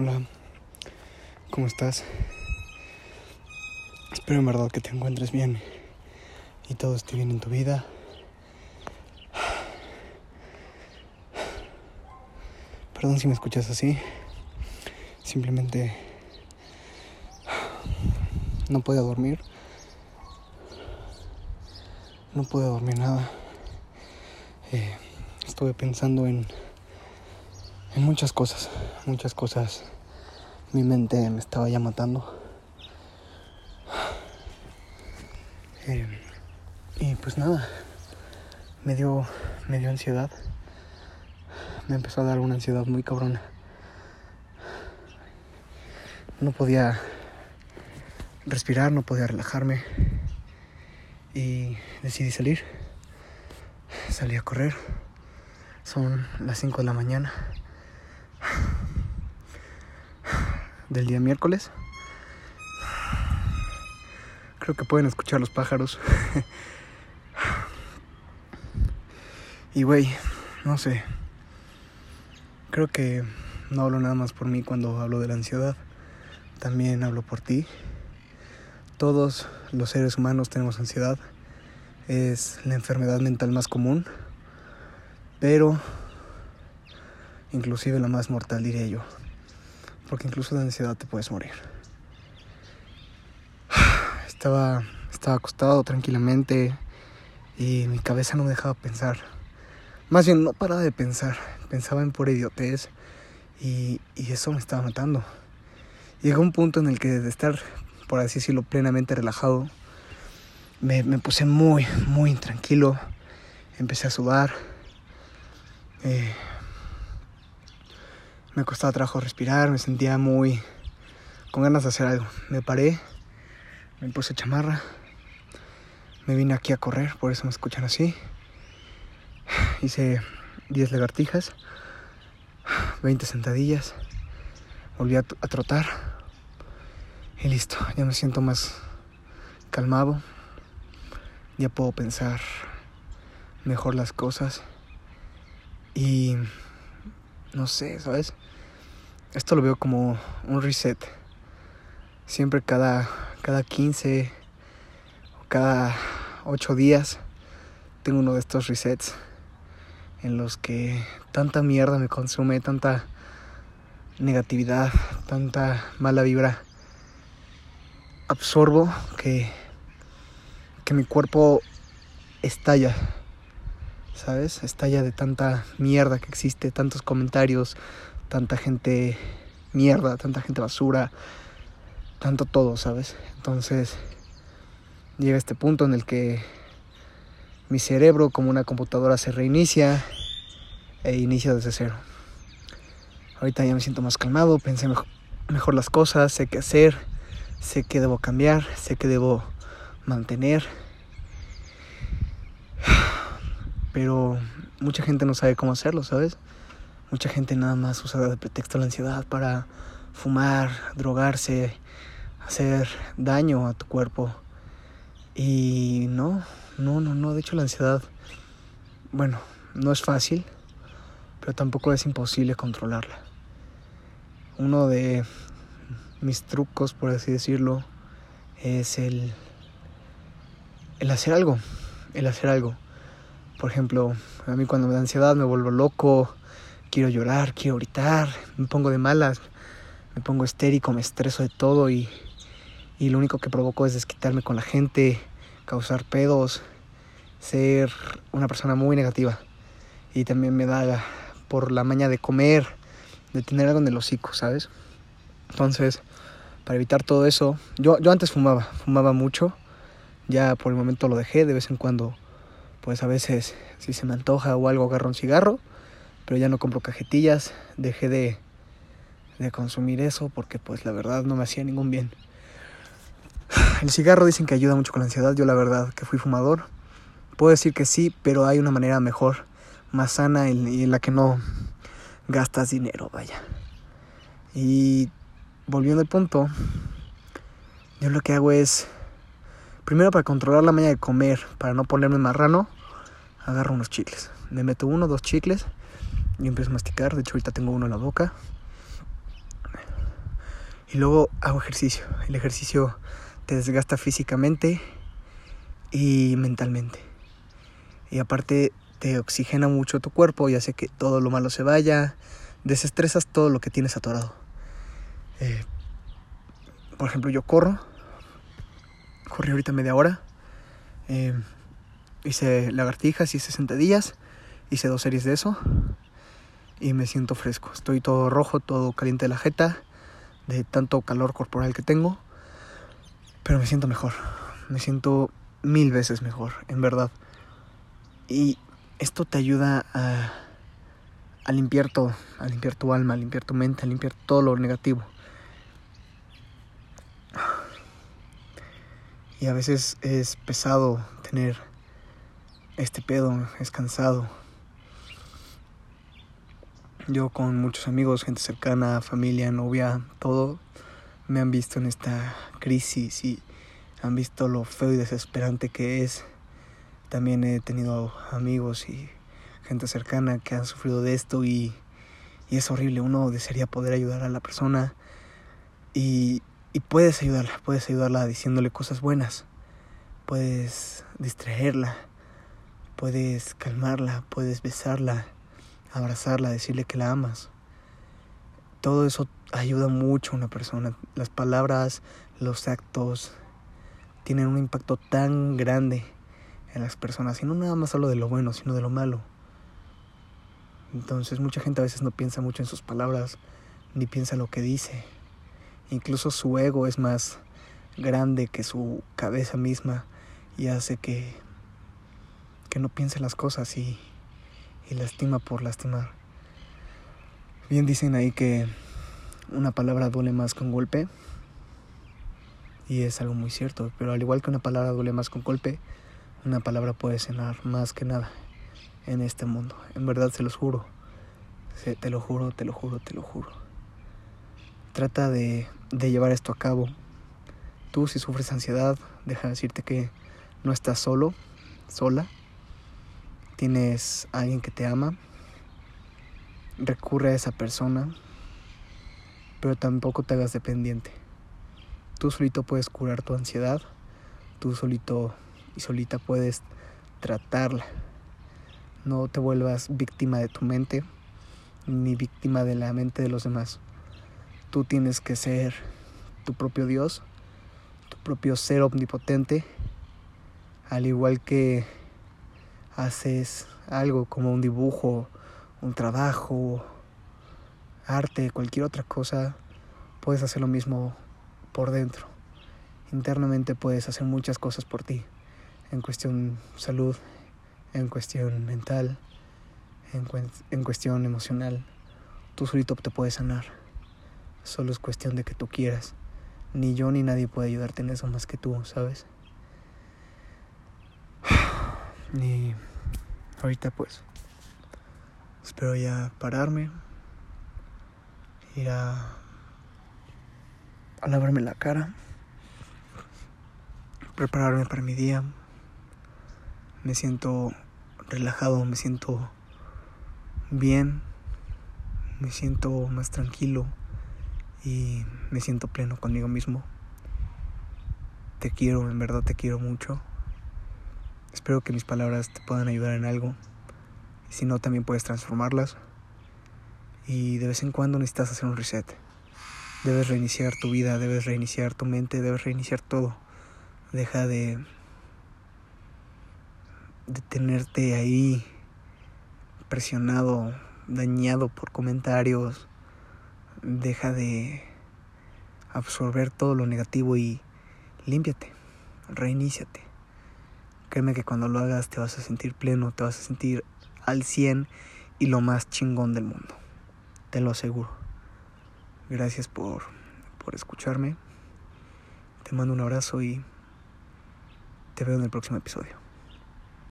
Hola, ¿cómo estás? Espero en verdad que te encuentres bien y todo esté bien en tu vida. Perdón si me escuchas así. Simplemente no podía dormir. No pude dormir nada. Eh, estuve pensando en, en muchas cosas, muchas cosas. Mi mente me estaba ya matando. Eh, y pues nada, me dio, me dio ansiedad. Me empezó a dar una ansiedad muy cabrona. No podía respirar, no podía relajarme. Y decidí salir. Salí a correr. Son las 5 de la mañana del día miércoles. Creo que pueden escuchar los pájaros. y güey, no sé. Creo que no hablo nada más por mí cuando hablo de la ansiedad. También hablo por ti. Todos los seres humanos tenemos ansiedad. Es la enfermedad mental más común. Pero inclusive la más mortal diría yo. Porque incluso de ansiedad te puedes morir. Estaba, estaba acostado tranquilamente y mi cabeza no me dejaba pensar. Más bien, no paraba de pensar. Pensaba en pura idiotez y, y eso me estaba matando. Llegó un punto en el que de estar, por así decirlo, plenamente relajado, me, me puse muy, muy intranquilo. Empecé a sudar. Eh, me costaba trabajo respirar, me sentía muy con ganas de hacer algo. Me paré, me puse chamarra, me vine aquí a correr, por eso me escuchan así. Hice 10 lagartijas, 20 sentadillas, volví a, a trotar y listo, ya me siento más calmado, ya puedo pensar mejor las cosas y no sé, ¿sabes? Esto lo veo como un reset. Siempre cada, cada 15 o cada 8 días tengo uno de estos resets en los que tanta mierda me consume, tanta negatividad, tanta mala vibra absorbo que, que mi cuerpo estalla, ¿sabes? Estalla de tanta mierda que existe, tantos comentarios, tanta gente mierda, tanta gente basura, tanto todo, ¿sabes? Entonces llega este punto en el que mi cerebro como una computadora se reinicia e inicia desde cero. Ahorita ya me siento más calmado, pensé mejor, mejor las cosas, sé qué hacer, sé qué debo cambiar, sé qué debo mantener. Pero mucha gente no sabe cómo hacerlo, ¿sabes? Mucha gente nada más usa de pretexto la ansiedad para fumar, drogarse, hacer daño a tu cuerpo. Y no, no, no, no. De hecho la ansiedad, bueno, no es fácil, pero tampoco es imposible controlarla. Uno de mis trucos, por así decirlo, es el, el hacer algo, el hacer algo. Por ejemplo, a mí cuando me da ansiedad me vuelvo loco, quiero llorar, quiero gritar, me pongo de malas, me pongo estérico, me estreso de todo y, y lo único que provoco es desquitarme con la gente, causar pedos, ser una persona muy negativa. Y también me da por la maña de comer, de tener algo en el hocico, ¿sabes? Entonces, para evitar todo eso, yo, yo antes fumaba, fumaba mucho, ya por el momento lo dejé, de vez en cuando, pues a veces si se me antoja o algo agarro un cigarro, pero ya no compro cajetillas, dejé de, de consumir eso porque pues la verdad no me hacía ningún bien. El cigarro dicen que ayuda mucho con la ansiedad, yo la verdad que fui fumador, puedo decir que sí, pero hay una manera mejor, más sana y en la que no gastas dinero, vaya. Y volviendo al punto, yo lo que hago es, primero para controlar la maña de comer, para no ponerme marrano, agarro unos chicles. Me meto uno, dos chicles y empiezo a masticar. De hecho, ahorita tengo uno en la boca. Y luego hago ejercicio. El ejercicio te desgasta físicamente y mentalmente. Y aparte te oxigena mucho tu cuerpo y hace que todo lo malo se vaya. Desestresas todo lo que tienes atorado. Eh, por ejemplo, yo corro. Corrí ahorita media hora. Eh, hice lagartijas, hice sentadillas. Hice dos series de eso. Y me siento fresco. Estoy todo rojo, todo caliente de la jeta. De tanto calor corporal que tengo. Pero me siento mejor. Me siento mil veces mejor, en verdad. Y esto te ayuda a, a limpiar todo, a limpiar tu alma, a limpiar tu mente, a limpiar todo lo negativo. Y a veces es pesado tener este pedo, es cansado. Yo con muchos amigos, gente cercana, familia, novia, todo, me han visto en esta crisis y han visto lo feo y desesperante que es. También he tenido amigos y gente cercana que han sufrido de esto y, y es horrible. Uno desearía poder ayudar a la persona y, y puedes ayudarla, puedes ayudarla diciéndole cosas buenas, puedes distraerla, puedes calmarla, puedes besarla, abrazarla, decirle que la amas. Todo eso ayuda mucho a una persona. Las palabras, los actos, tienen un impacto tan grande en las personas. Y no nada más solo de lo bueno, sino de lo malo. Entonces mucha gente a veces no piensa mucho en sus palabras, ni piensa lo que dice. Incluso su ego es más grande que su cabeza misma y hace que, que no piense las cosas y, y lastima por lastimar. Bien dicen ahí que una palabra duele más un golpe y es algo muy cierto, pero al igual que una palabra duele más con golpe, una palabra puede cenar más que nada en este mundo. En verdad se los juro. te lo juro, te lo juro, te lo juro. Trata de, de llevar esto a cabo. Tú si sufres ansiedad, deja de decirte que no estás solo, sola. Tienes alguien que te ama. Recurre a esa persona, pero tampoco te hagas dependiente. Tú solito puedes curar tu ansiedad, tú solito y solita puedes tratarla. No te vuelvas víctima de tu mente ni víctima de la mente de los demás. Tú tienes que ser tu propio Dios, tu propio ser omnipotente, al igual que haces algo como un dibujo, un trabajo, arte, cualquier otra cosa, puedes hacer lo mismo por dentro. Internamente puedes hacer muchas cosas por ti, en cuestión salud, en cuestión mental, en, en cuestión emocional. Tú solito te puedes sanar. Solo es cuestión de que tú quieras. Ni yo ni nadie puede ayudarte en eso más que tú, ¿sabes? Ni ahorita pues espero ya pararme, ir a a lavarme la cara, prepararme para mi día. Me siento relajado, me siento bien, me siento más tranquilo y me siento pleno conmigo mismo. Te quiero, en verdad te quiero mucho. Espero que mis palabras te puedan ayudar en algo. Si no, también puedes transformarlas. Y de vez en cuando necesitas hacer un reset. Debes reiniciar tu vida, debes reiniciar tu mente, debes reiniciar todo. Deja de, de tenerte ahí presionado, dañado por comentarios. Deja de absorber todo lo negativo y límpiate, reiníciate. Créeme que cuando lo hagas te vas a sentir pleno, te vas a sentir al 100 y lo más chingón del mundo. Te lo aseguro. Gracias por, por escucharme. Te mando un abrazo y te veo en el próximo episodio.